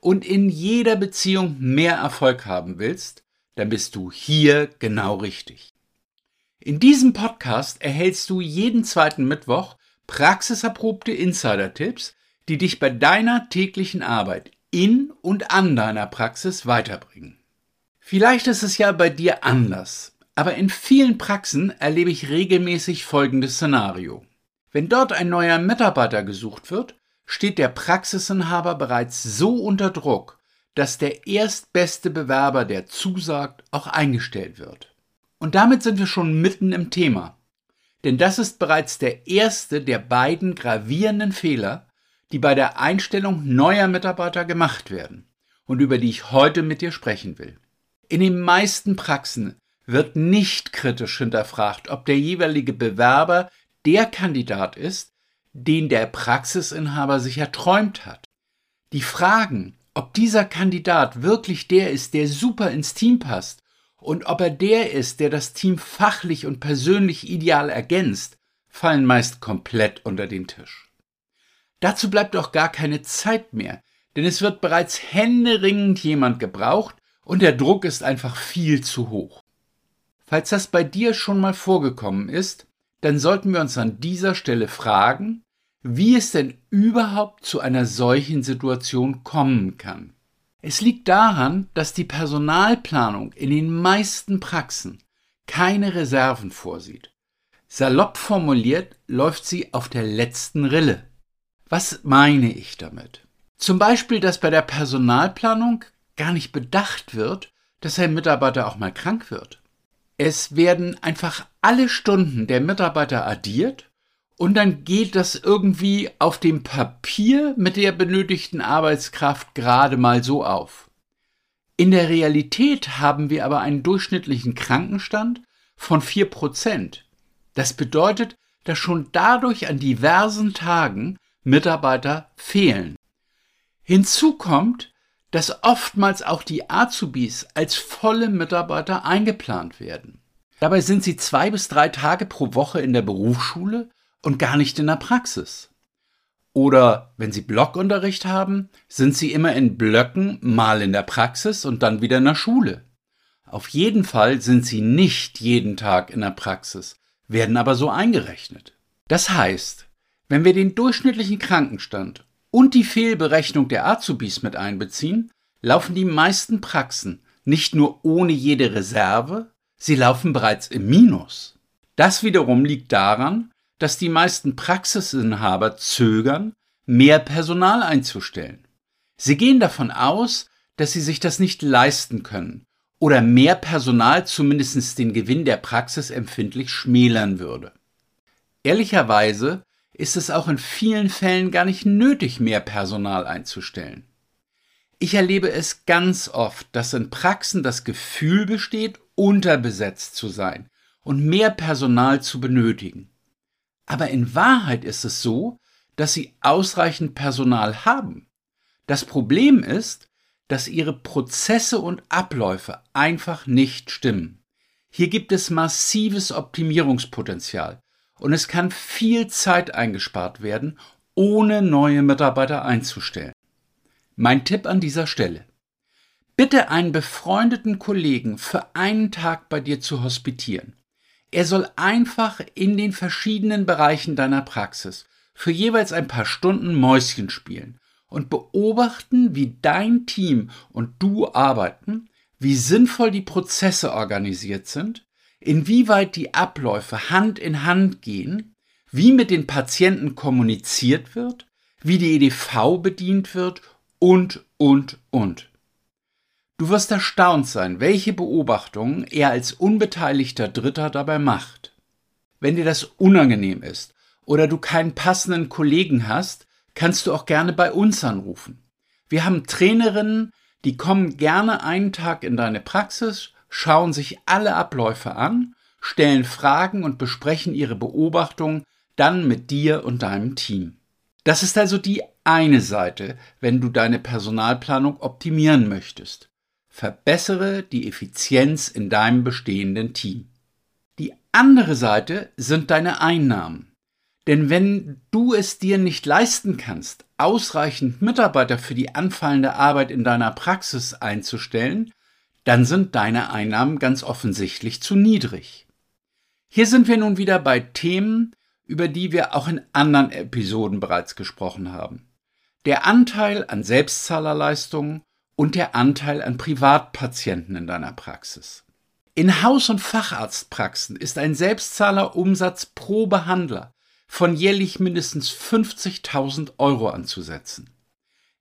und in jeder Beziehung mehr Erfolg haben willst, dann bist du hier genau richtig. In diesem Podcast erhältst du jeden zweiten Mittwoch praxiserprobte Insider-Tipps, die dich bei deiner täglichen Arbeit in und an deiner Praxis weiterbringen. Vielleicht ist es ja bei dir anders, aber in vielen Praxen erlebe ich regelmäßig folgendes Szenario. Wenn dort ein neuer Mitarbeiter gesucht wird, steht der Praxisinhaber bereits so unter Druck, dass der erstbeste Bewerber, der zusagt, auch eingestellt wird. Und damit sind wir schon mitten im Thema. Denn das ist bereits der erste der beiden gravierenden Fehler, die bei der Einstellung neuer Mitarbeiter gemacht werden und über die ich heute mit dir sprechen will. In den meisten Praxen wird nicht kritisch hinterfragt, ob der jeweilige Bewerber der Kandidat ist, den der Praxisinhaber sich erträumt hat. Die Fragen, ob dieser Kandidat wirklich der ist, der super ins Team passt und ob er der ist, der das Team fachlich und persönlich ideal ergänzt, fallen meist komplett unter den Tisch. Dazu bleibt auch gar keine Zeit mehr, denn es wird bereits händeringend jemand gebraucht und der Druck ist einfach viel zu hoch. Falls das bei dir schon mal vorgekommen ist, dann sollten wir uns an dieser Stelle fragen, wie es denn überhaupt zu einer solchen Situation kommen kann. Es liegt daran, dass die Personalplanung in den meisten Praxen keine Reserven vorsieht. Salopp formuliert läuft sie auf der letzten Rille. Was meine ich damit? Zum Beispiel, dass bei der Personalplanung gar nicht bedacht wird, dass ein Mitarbeiter auch mal krank wird. Es werden einfach alle Stunden der Mitarbeiter addiert und dann geht das irgendwie auf dem Papier mit der benötigten Arbeitskraft gerade mal so auf. In der Realität haben wir aber einen durchschnittlichen Krankenstand von vier Prozent. Das bedeutet, dass schon dadurch an diversen Tagen Mitarbeiter fehlen. Hinzu kommt, dass oftmals auch die Azubis als volle Mitarbeiter eingeplant werden. Dabei sind sie zwei bis drei Tage pro Woche in der Berufsschule und gar nicht in der Praxis. Oder wenn Sie Blockunterricht haben, sind Sie immer in Blöcken, mal in der Praxis und dann wieder in der Schule. Auf jeden Fall sind Sie nicht jeden Tag in der Praxis, werden aber so eingerechnet. Das heißt, wenn wir den durchschnittlichen Krankenstand und die Fehlberechnung der Azubis mit einbeziehen, laufen die meisten Praxen nicht nur ohne jede Reserve, sie laufen bereits im Minus. Das wiederum liegt daran, dass die meisten Praxisinhaber zögern, mehr Personal einzustellen. Sie gehen davon aus, dass sie sich das nicht leisten können oder mehr Personal zumindest den Gewinn der Praxis empfindlich schmälern würde. Ehrlicherweise ist es auch in vielen Fällen gar nicht nötig, mehr Personal einzustellen. Ich erlebe es ganz oft, dass in Praxen das Gefühl besteht, unterbesetzt zu sein und mehr Personal zu benötigen. Aber in Wahrheit ist es so, dass sie ausreichend Personal haben. Das Problem ist, dass ihre Prozesse und Abläufe einfach nicht stimmen. Hier gibt es massives Optimierungspotenzial und es kann viel Zeit eingespart werden, ohne neue Mitarbeiter einzustellen. Mein Tipp an dieser Stelle. Bitte einen befreundeten Kollegen für einen Tag bei dir zu hospitieren. Er soll einfach in den verschiedenen Bereichen deiner Praxis für jeweils ein paar Stunden Mäuschen spielen und beobachten, wie dein Team und du arbeiten, wie sinnvoll die Prozesse organisiert sind, inwieweit die Abläufe Hand in Hand gehen, wie mit den Patienten kommuniziert wird, wie die EDV bedient wird und, und, und. Du wirst erstaunt sein, welche Beobachtungen er als unbeteiligter Dritter dabei macht. Wenn dir das unangenehm ist oder du keinen passenden Kollegen hast, kannst du auch gerne bei uns anrufen. Wir haben Trainerinnen, Die kommen gerne einen Tag in deine Praxis, schauen sich alle Abläufe an, stellen Fragen und besprechen ihre Beobachtungen dann mit dir und deinem Team. Das ist also die eine Seite, wenn du deine Personalplanung optimieren möchtest. Verbessere die Effizienz in deinem bestehenden Team. Die andere Seite sind deine Einnahmen. Denn wenn du es dir nicht leisten kannst, ausreichend Mitarbeiter für die anfallende Arbeit in deiner Praxis einzustellen, dann sind deine Einnahmen ganz offensichtlich zu niedrig. Hier sind wir nun wieder bei Themen, über die wir auch in anderen Episoden bereits gesprochen haben. Der Anteil an Selbstzahlerleistungen und der Anteil an Privatpatienten in deiner Praxis. In Haus- und Facharztpraxen ist ein Selbstzahlerumsatz pro Behandler von jährlich mindestens 50.000 Euro anzusetzen.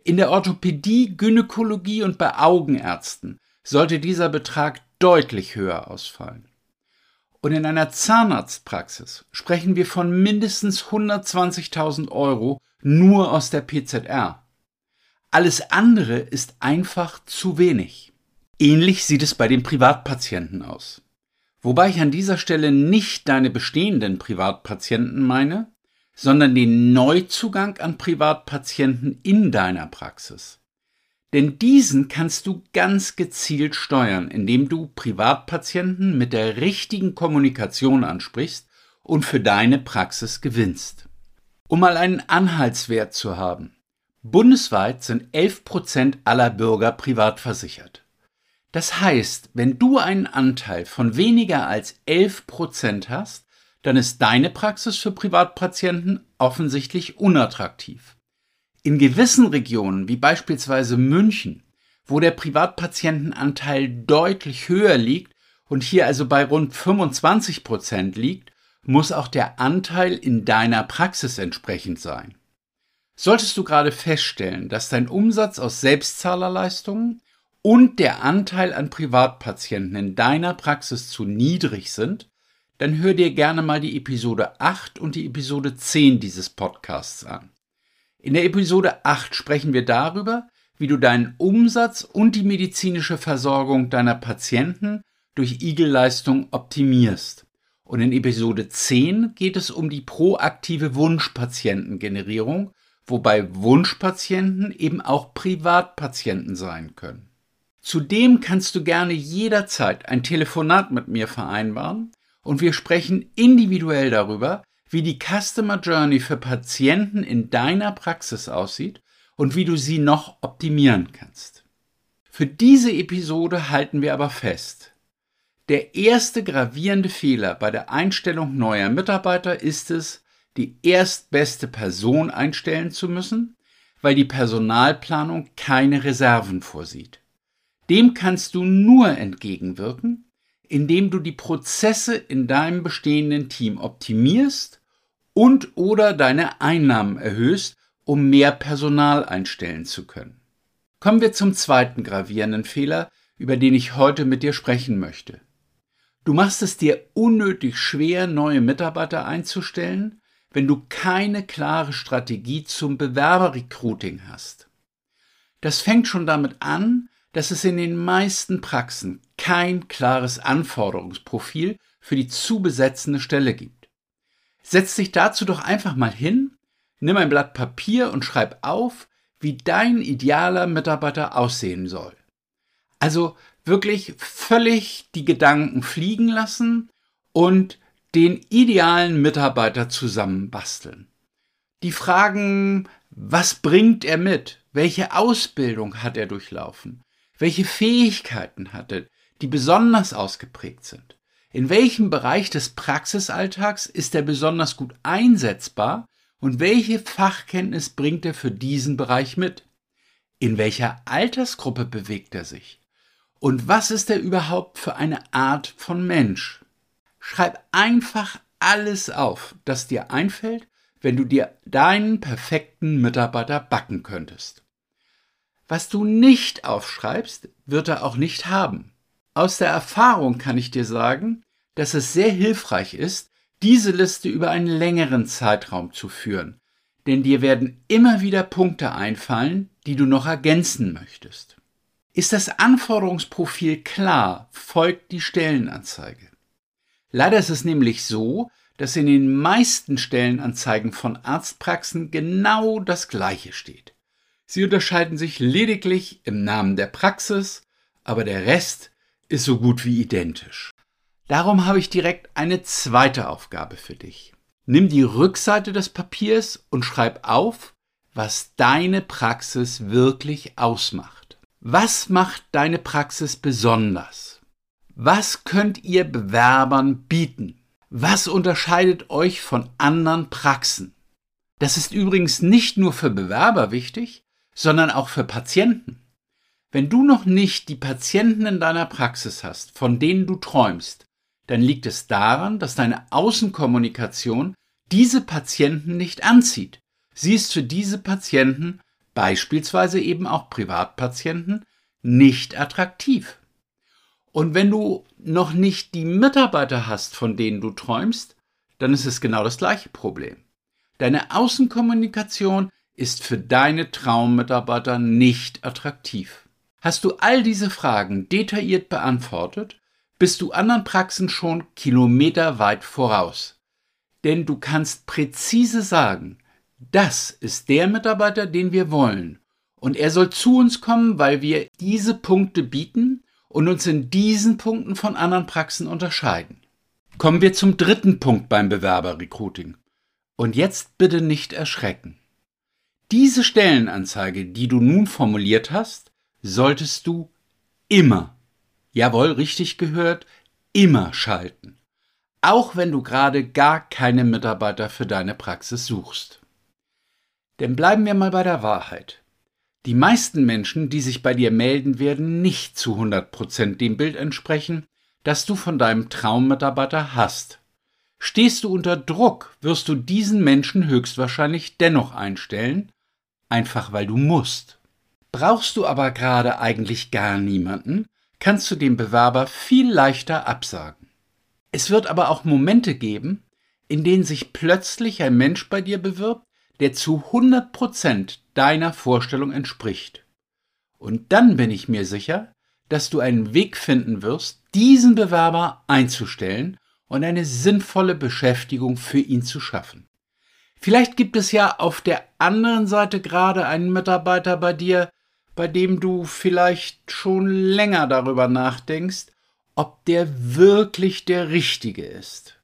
In der Orthopädie, Gynäkologie und bei Augenärzten sollte dieser Betrag deutlich höher ausfallen. Und in einer Zahnarztpraxis sprechen wir von mindestens 120.000 Euro nur aus der PZR. Alles andere ist einfach zu wenig. Ähnlich sieht es bei den Privatpatienten aus. Wobei ich an dieser Stelle nicht deine bestehenden Privatpatienten meine, sondern den Neuzugang an Privatpatienten in deiner Praxis. Denn diesen kannst du ganz gezielt steuern, indem du Privatpatienten mit der richtigen Kommunikation ansprichst und für deine Praxis gewinnst. Um mal einen Anhaltswert zu haben. Bundesweit sind 11 Prozent aller Bürger privat versichert. Das heißt, wenn du einen Anteil von weniger als 11 Prozent hast, dann ist deine Praxis für Privatpatienten offensichtlich unattraktiv. In gewissen Regionen, wie beispielsweise München, wo der Privatpatientenanteil deutlich höher liegt und hier also bei rund 25 Prozent liegt, muss auch der Anteil in deiner Praxis entsprechend sein. Solltest du gerade feststellen, dass dein Umsatz aus Selbstzahlerleistungen und der Anteil an Privatpatienten in deiner Praxis zu niedrig sind, dann hör dir gerne mal die Episode 8 und die Episode 10 dieses Podcasts an. In der Episode 8 sprechen wir darüber, wie du deinen Umsatz und die medizinische Versorgung deiner Patienten durch Igelleistung optimierst. Und in Episode 10 geht es um die proaktive Wunschpatientengenerierung, wobei Wunschpatienten eben auch Privatpatienten sein können. Zudem kannst du gerne jederzeit ein Telefonat mit mir vereinbaren und wir sprechen individuell darüber, wie die Customer Journey für Patienten in deiner Praxis aussieht und wie du sie noch optimieren kannst. Für diese Episode halten wir aber fest. Der erste gravierende Fehler bei der Einstellung neuer Mitarbeiter ist es, die erstbeste Person einstellen zu müssen, weil die Personalplanung keine Reserven vorsieht. Dem kannst du nur entgegenwirken, indem du die Prozesse in deinem bestehenden Team optimierst und oder deine Einnahmen erhöhst, um mehr Personal einstellen zu können. Kommen wir zum zweiten gravierenden Fehler, über den ich heute mit dir sprechen möchte. Du machst es dir unnötig schwer, neue Mitarbeiter einzustellen, wenn du keine klare Strategie zum Bewerberrecruiting hast. Das fängt schon damit an, dass es in den meisten Praxen kein klares Anforderungsprofil für die zu besetzende Stelle gibt. Setz dich dazu doch einfach mal hin, nimm ein Blatt Papier und schreib auf, wie dein idealer Mitarbeiter aussehen soll. Also wirklich völlig die Gedanken fliegen lassen und den idealen Mitarbeiter zusammenbasteln. Die Fragen, was bringt er mit? Welche Ausbildung hat er durchlaufen? Welche Fähigkeiten hat er, die besonders ausgeprägt sind? In welchem Bereich des Praxisalltags ist er besonders gut einsetzbar und welche Fachkenntnis bringt er für diesen Bereich mit? In welcher Altersgruppe bewegt er sich? Und was ist er überhaupt für eine Art von Mensch? Schreib einfach alles auf, das dir einfällt, wenn du dir deinen perfekten Mitarbeiter backen könntest. Was du nicht aufschreibst, wird er auch nicht haben. Aus der Erfahrung kann ich dir sagen, dass es sehr hilfreich ist, diese Liste über einen längeren Zeitraum zu führen, denn dir werden immer wieder Punkte einfallen, die du noch ergänzen möchtest. Ist das Anforderungsprofil klar, folgt die Stellenanzeige. Leider ist es nämlich so, dass in den meisten Stellenanzeigen von Arztpraxen genau das Gleiche steht. Sie unterscheiden sich lediglich im Namen der Praxis, aber der Rest ist so gut wie identisch. Darum habe ich direkt eine zweite Aufgabe für dich. Nimm die Rückseite des Papiers und schreib auf, was deine Praxis wirklich ausmacht. Was macht deine Praxis besonders? Was könnt ihr Bewerbern bieten? Was unterscheidet euch von anderen Praxen? Das ist übrigens nicht nur für Bewerber wichtig, sondern auch für Patienten. Wenn du noch nicht die Patienten in deiner Praxis hast, von denen du träumst, dann liegt es daran, dass deine Außenkommunikation diese Patienten nicht anzieht. Sie ist für diese Patienten, beispielsweise eben auch Privatpatienten, nicht attraktiv. Und wenn du noch nicht die Mitarbeiter hast, von denen du träumst, dann ist es genau das gleiche Problem. Deine Außenkommunikation ist für deine Traummitarbeiter nicht attraktiv. Hast du all diese Fragen detailliert beantwortet, bist du anderen Praxen schon kilometerweit voraus. Denn du kannst präzise sagen, das ist der Mitarbeiter, den wir wollen. Und er soll zu uns kommen, weil wir diese Punkte bieten und uns in diesen Punkten von anderen Praxen unterscheiden. Kommen wir zum dritten Punkt beim Bewerberrecruiting. Und jetzt bitte nicht erschrecken. Diese Stellenanzeige, die du nun formuliert hast, solltest du immer, jawohl, richtig gehört, immer schalten. Auch wenn du gerade gar keine Mitarbeiter für deine Praxis suchst. Denn bleiben wir mal bei der Wahrheit. Die meisten Menschen, die sich bei dir melden, werden nicht zu 100% dem Bild entsprechen, das du von deinem Traummitarbeiter hast. Stehst du unter Druck, wirst du diesen Menschen höchstwahrscheinlich dennoch einstellen, einfach weil du musst. Brauchst du aber gerade eigentlich gar niemanden, kannst du dem Bewerber viel leichter absagen. Es wird aber auch Momente geben, in denen sich plötzlich ein Mensch bei dir bewirbt, der zu 100 Prozent deiner Vorstellung entspricht. Und dann bin ich mir sicher, dass du einen Weg finden wirst, diesen Bewerber einzustellen und eine sinnvolle Beschäftigung für ihn zu schaffen. Vielleicht gibt es ja auf der anderen Seite gerade einen Mitarbeiter bei dir, bei dem du vielleicht schon länger darüber nachdenkst, ob der wirklich der Richtige ist.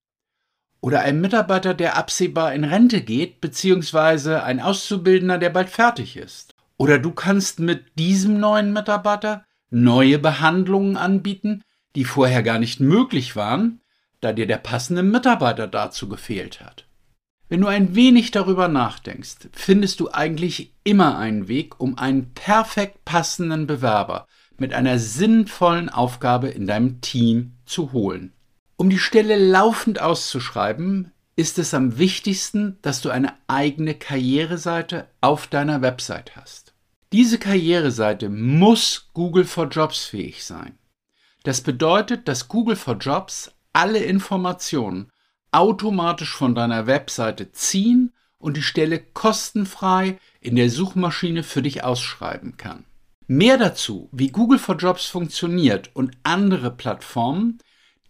Oder ein Mitarbeiter, der absehbar in Rente geht, beziehungsweise ein Auszubildender, der bald fertig ist. Oder du kannst mit diesem neuen Mitarbeiter neue Behandlungen anbieten, die vorher gar nicht möglich waren, da dir der passende Mitarbeiter dazu gefehlt hat. Wenn du ein wenig darüber nachdenkst, findest du eigentlich immer einen Weg, um einen perfekt passenden Bewerber mit einer sinnvollen Aufgabe in deinem Team zu holen. Um die Stelle laufend auszuschreiben, ist es am wichtigsten, dass du eine eigene Karriereseite auf deiner Website hast. Diese Karriereseite muss Google for Jobs fähig sein. Das bedeutet, dass Google for Jobs alle Informationen automatisch von deiner Webseite ziehen und die Stelle kostenfrei in der Suchmaschine für dich ausschreiben kann. Mehr dazu, wie Google for Jobs funktioniert und andere Plattformen,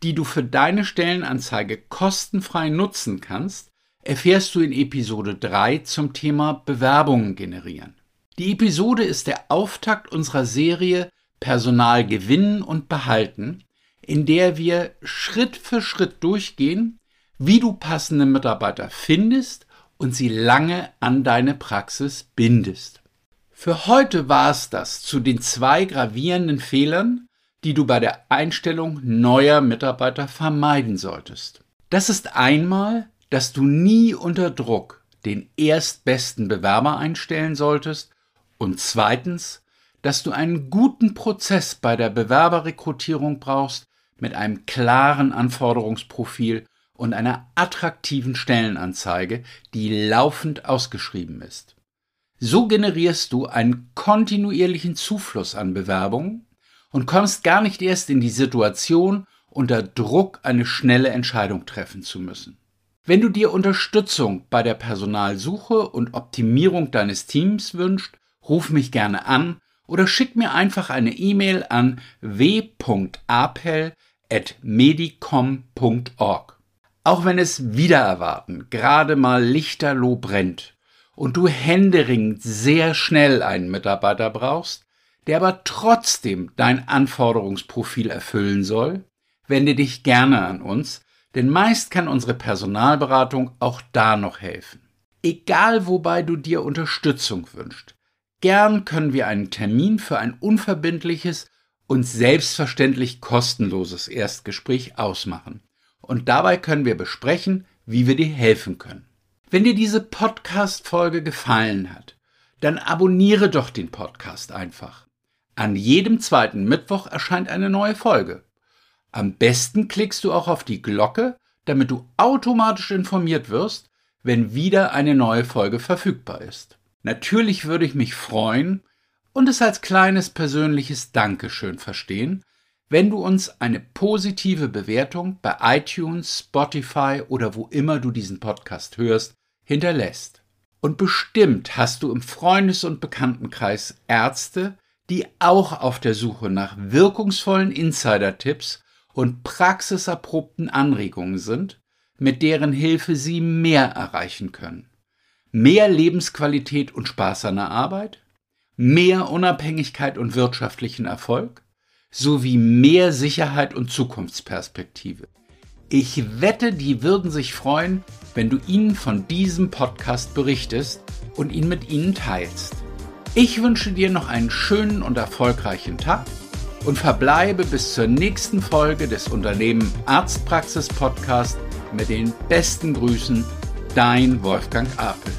die du für deine Stellenanzeige kostenfrei nutzen kannst, erfährst du in Episode 3 zum Thema Bewerbungen generieren. Die Episode ist der Auftakt unserer Serie Personal gewinnen und behalten, in der wir Schritt für Schritt durchgehen, wie du passende Mitarbeiter findest und sie lange an deine Praxis bindest. Für heute war es das zu den zwei gravierenden Fehlern, die du bei der Einstellung neuer Mitarbeiter vermeiden solltest. Das ist einmal, dass du nie unter Druck den erstbesten Bewerber einstellen solltest und zweitens, dass du einen guten Prozess bei der Bewerberrekrutierung brauchst mit einem klaren Anforderungsprofil und einer attraktiven Stellenanzeige, die laufend ausgeschrieben ist. So generierst du einen kontinuierlichen Zufluss an Bewerbungen und kommst gar nicht erst in die Situation, unter Druck eine schnelle Entscheidung treffen zu müssen. Wenn du dir Unterstützung bei der Personalsuche und Optimierung deines Teams wünschst, ruf mich gerne an oder schick mir einfach eine E-Mail an w.apel.medicom.org. Auch wenn es wieder erwarten gerade mal lichterloh brennt und du händeringend sehr schnell einen Mitarbeiter brauchst, der aber trotzdem dein Anforderungsprofil erfüllen soll, wende dich gerne an uns, denn meist kann unsere Personalberatung auch da noch helfen. Egal wobei du dir Unterstützung wünschst, Gern können wir einen Termin für ein unverbindliches und selbstverständlich kostenloses Erstgespräch ausmachen. Und dabei können wir besprechen, wie wir dir helfen können. Wenn dir diese Podcast-Folge gefallen hat, dann abonniere doch den Podcast einfach. An jedem zweiten Mittwoch erscheint eine neue Folge. Am besten klickst du auch auf die Glocke, damit du automatisch informiert wirst, wenn wieder eine neue Folge verfügbar ist. Natürlich würde ich mich freuen und es als kleines persönliches Dankeschön verstehen, wenn du uns eine positive Bewertung bei iTunes, Spotify oder wo immer du diesen Podcast hörst, hinterlässt. Und bestimmt hast du im Freundes- und Bekanntenkreis Ärzte, die auch auf der Suche nach wirkungsvollen Insider-Tipps und praxiserprobten Anregungen sind, mit deren Hilfe sie mehr erreichen können mehr Lebensqualität und Spaß an der Arbeit, mehr Unabhängigkeit und wirtschaftlichen Erfolg sowie mehr Sicherheit und Zukunftsperspektive. Ich wette, die würden sich freuen, wenn du ihnen von diesem Podcast berichtest und ihn mit ihnen teilst. Ich wünsche dir noch einen schönen und erfolgreichen Tag und verbleibe bis zur nächsten Folge des Unternehmen Arztpraxis Podcast mit den besten Grüßen, dein Wolfgang Apel.